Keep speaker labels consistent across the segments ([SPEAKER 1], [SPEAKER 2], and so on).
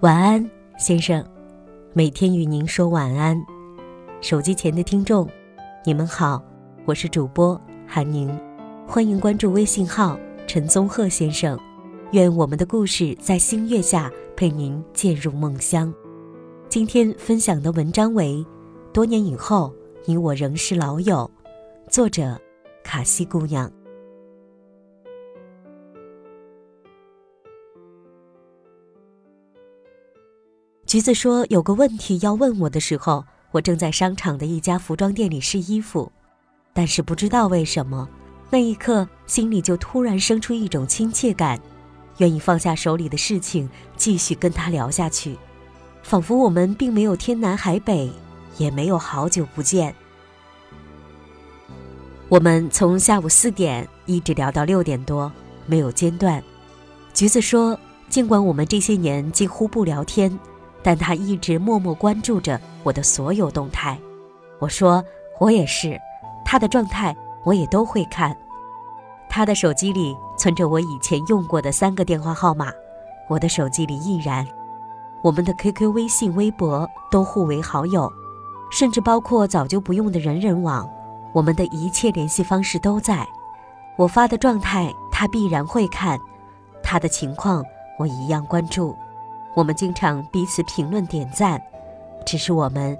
[SPEAKER 1] 晚安，先生。每天与您说晚安。手机前的听众，你们好，我是主播韩宁，欢迎关注微信号陈宗鹤先生。愿我们的故事在星月下陪您渐入梦乡。今天分享的文章为《多年以后，你我仍是老友》，作者卡西姑娘。橘子说：“有个问题要问我的时候，我正在商场的一家服装店里试衣服，但是不知道为什么，那一刻心里就突然生出一种亲切感，愿意放下手里的事情，继续跟他聊下去，仿佛我们并没有天南海北，也没有好久不见。我们从下午四点一直聊到六点多，没有间断。橘子说，尽管我们这些年几乎不聊天。”但他一直默默关注着我的所有动态。我说我也是，他的状态我也都会看。他的手机里存着我以前用过的三个电话号码，我的手机里亦然。我们的 QQ、微信、微博都互为好友，甚至包括早就不用的人人网，我们的一切联系方式都在。我发的状态他必然会看，他的情况我一样关注。我们经常彼此评论点赞，只是我们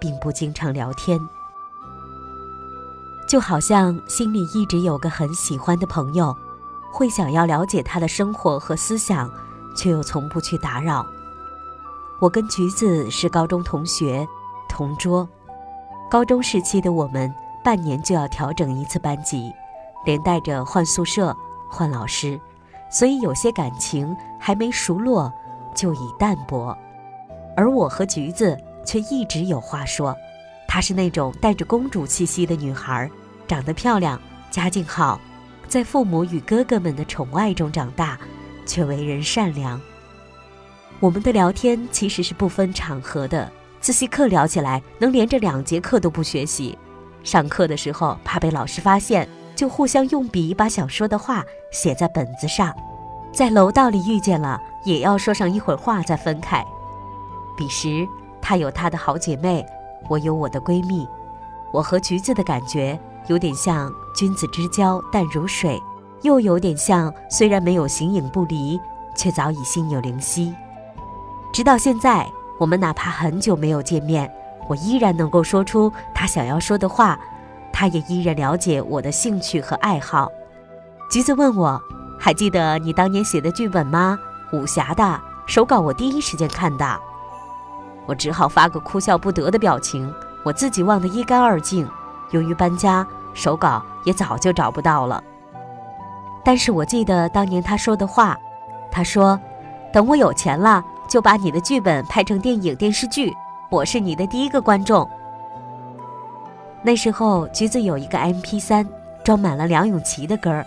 [SPEAKER 1] 并不经常聊天。就好像心里一直有个很喜欢的朋友，会想要了解他的生活和思想，却又从不去打扰。我跟橘子是高中同学，同桌。高中时期的我们，半年就要调整一次班级，连带着换宿舍、换老师，所以有些感情还没熟络。就已淡薄，而我和橘子却一直有话说。她是那种带着公主气息的女孩，长得漂亮，家境好，在父母与哥哥们的宠爱中长大，却为人善良。我们的聊天其实是不分场合的，自习课聊起来能连着两节课都不学习，上课的时候怕被老师发现，就互相用笔把想说的话写在本子上。在楼道里遇见了，也要说上一会儿话再分开。彼时，她有她的好姐妹，我有我的闺蜜。我和橘子的感觉有点像君子之交淡如水，又有点像虽然没有形影不离，却早已心有灵犀。直到现在，我们哪怕很久没有见面，我依然能够说出她想要说的话，她也依然了解我的兴趣和爱好。橘子问我。还记得你当年写的剧本吗？武侠的手稿，我第一时间看的，我只好发个哭笑不得的表情，我自己忘得一干二净。由于搬家，手稿也早就找不到了。但是我记得当年他说的话，他说：“等我有钱了，就把你的剧本拍成电影电视剧，我是你的第一个观众。”那时候橘子有一个 MP3，装满了梁咏琪的歌儿。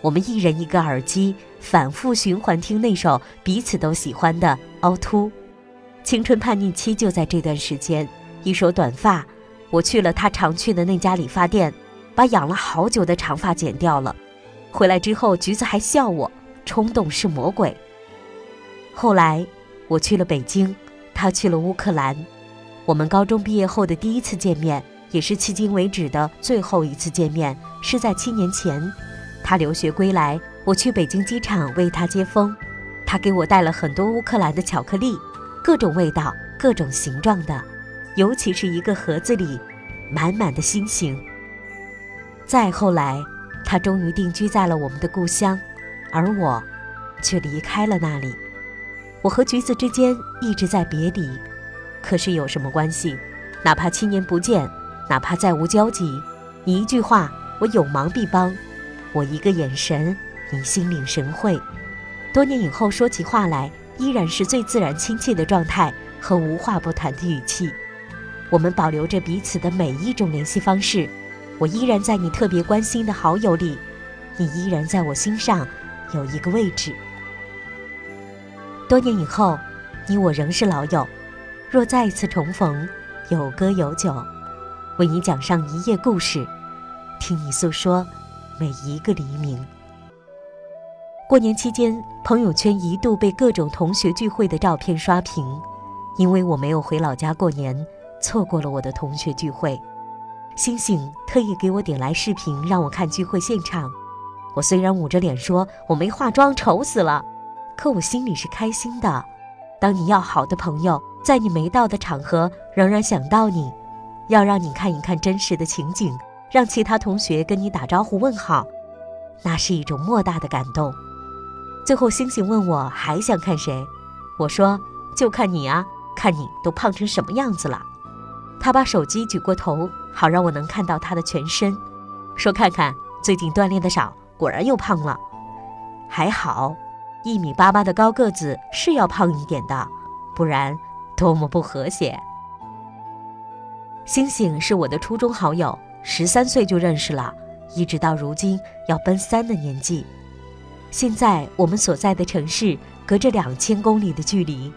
[SPEAKER 1] 我们一人一个耳机，反复循环听那首彼此都喜欢的《凹凸》。青春叛逆期就在这段时间。一首短发，我去了他常去的那家理发店，把养了好久的长发剪掉了。回来之后，橘子还笑我冲动是魔鬼。后来我去了北京，他去了乌克兰。我们高中毕业后的第一次见面，也是迄今为止的最后一次见面，是在七年前。他留学归来，我去北京机场为他接风，他给我带了很多乌克兰的巧克力，各种味道、各种形状的，尤其是一个盒子里满满的心形。再后来，他终于定居在了我们的故乡，而我却离开了那里。我和橘子之间一直在别离，可是有什么关系？哪怕七年不见，哪怕再无交集，你一句话，我有忙必帮。我一个眼神，你心领神会。多年以后说起话来，依然是最自然亲切的状态和无话不谈的语气。我们保留着彼此的每一种联系方式。我依然在你特别关心的好友里，你依然在我心上有一个位置。多年以后，你我仍是老友。若再一次重逢，有歌有酒，为你讲上一夜故事，听你诉说。每一个黎明，过年期间，朋友圈一度被各种同学聚会的照片刷屏，因为我没有回老家过年，错过了我的同学聚会。星星特意给我点来视频，让我看聚会现场。我虽然捂着脸说我没化妆，丑死了，可我心里是开心的。当你要好的朋友在你没到的场合仍然想到你，要让你看一看真实的情景，让其他同学跟你打招呼问好，那是一种莫大的感动。最后，星星问我还想看谁，我说就看你啊，看你都胖成什么样子了。他把手机举过头，好让我能看到他的全身，说看看最近锻炼的少。果然又胖了，还好，一米八八的高个子是要胖一点的，不然多么不和谐。星星是我的初中好友，十三岁就认识了，一直到如今要奔三的年纪。现在我们所在的城市隔着两千公里的距离，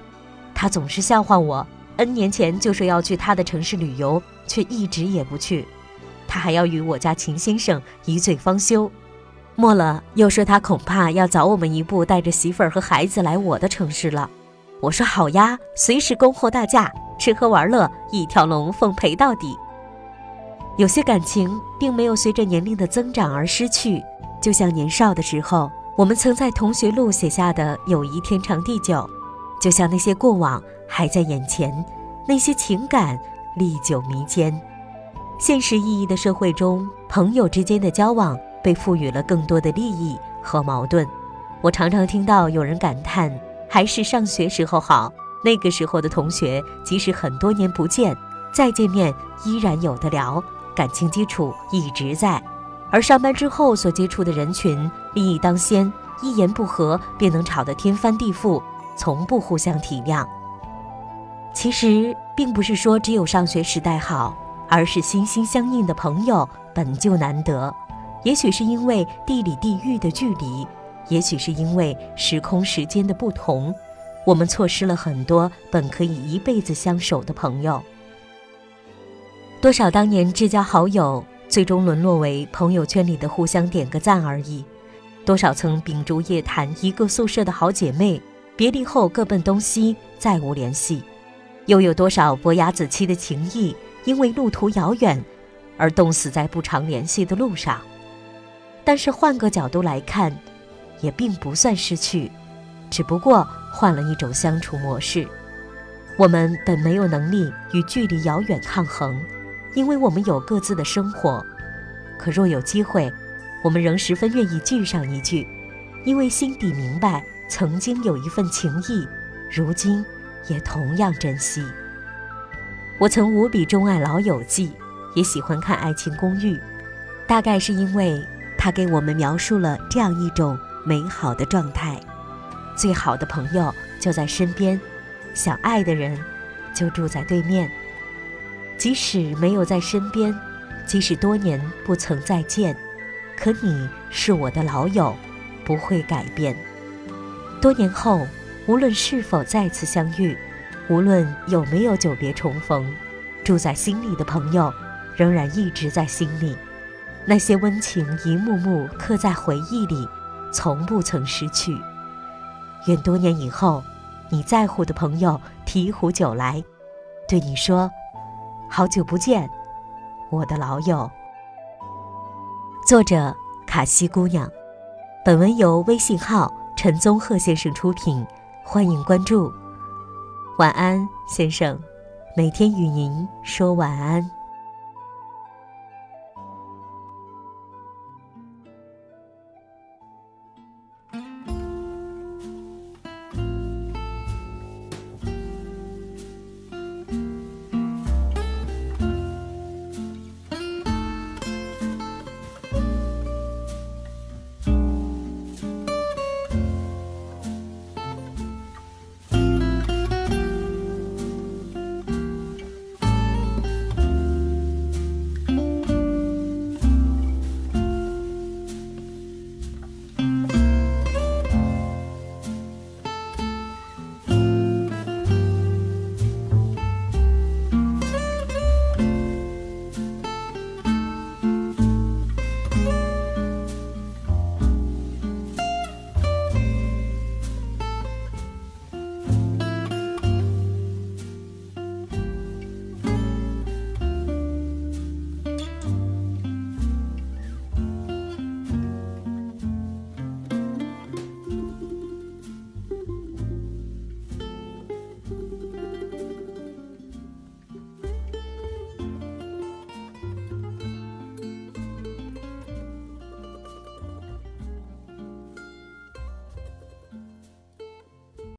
[SPEAKER 1] 他总是笑话我，N 年前就说要去他的城市旅游，却一直也不去，他还要与我家秦先生一醉方休。末了，又说他恐怕要早我们一步，带着媳妇儿和孩子来我的城市了。我说好呀，随时恭候大驾，吃喝玩乐一条龙奉陪到底。有些感情并没有随着年龄的增长而失去，就像年少的时候，我们曾在同学录写下的友谊天长地久；就像那些过往还在眼前，那些情感历久弥坚。现实意义的社会中，朋友之间的交往。被赋予了更多的利益和矛盾，我常常听到有人感叹：“还是上学时候好，那个时候的同学，即使很多年不见，再见面依然有的聊，感情基础一直在。”而上班之后所接触的人群，利益当先，一言不合便能吵得天翻地覆，从不互相体谅。其实并不是说只有上学时代好，而是心心相印的朋友本就难得。也许是因为地理地域的距离，也许是因为时空时间的不同，我们错失了很多本可以一辈子相守的朋友。多少当年至交好友，最终沦落为朋友圈里的互相点个赞而已；多少曾秉烛夜谈一个宿舍的好姐妹，别离后各奔东西，再无联系；又有多少伯牙子期的情谊，因为路途遥远，而冻死在不常联系的路上。但是换个角度来看，也并不算失去，只不过换了一种相处模式。我们本没有能力与距离遥远抗衡，因为我们有各自的生活。可若有机会，我们仍十分愿意聚上一聚，因为心底明白，曾经有一份情谊，如今也同样珍惜。我曾无比钟爱《老友记》，也喜欢看《爱情公寓》，大概是因为。它给我们描述了这样一种美好的状态：最好的朋友就在身边，想爱的人就住在对面。即使没有在身边，即使多年不曾再见，可你是我的老友，不会改变。多年后，无论是否再次相遇，无论有没有久别重逢，住在心里的朋友，仍然一直在心里。那些温情一幕幕刻在回忆里，从不曾失去。愿多年以后，你在乎的朋友提壶酒来，对你说：“好久不见，我的老友。”作者：卡西姑娘。本文由微信号陈宗鹤先生出品，欢迎关注。晚安，先生。每天与您说晚安。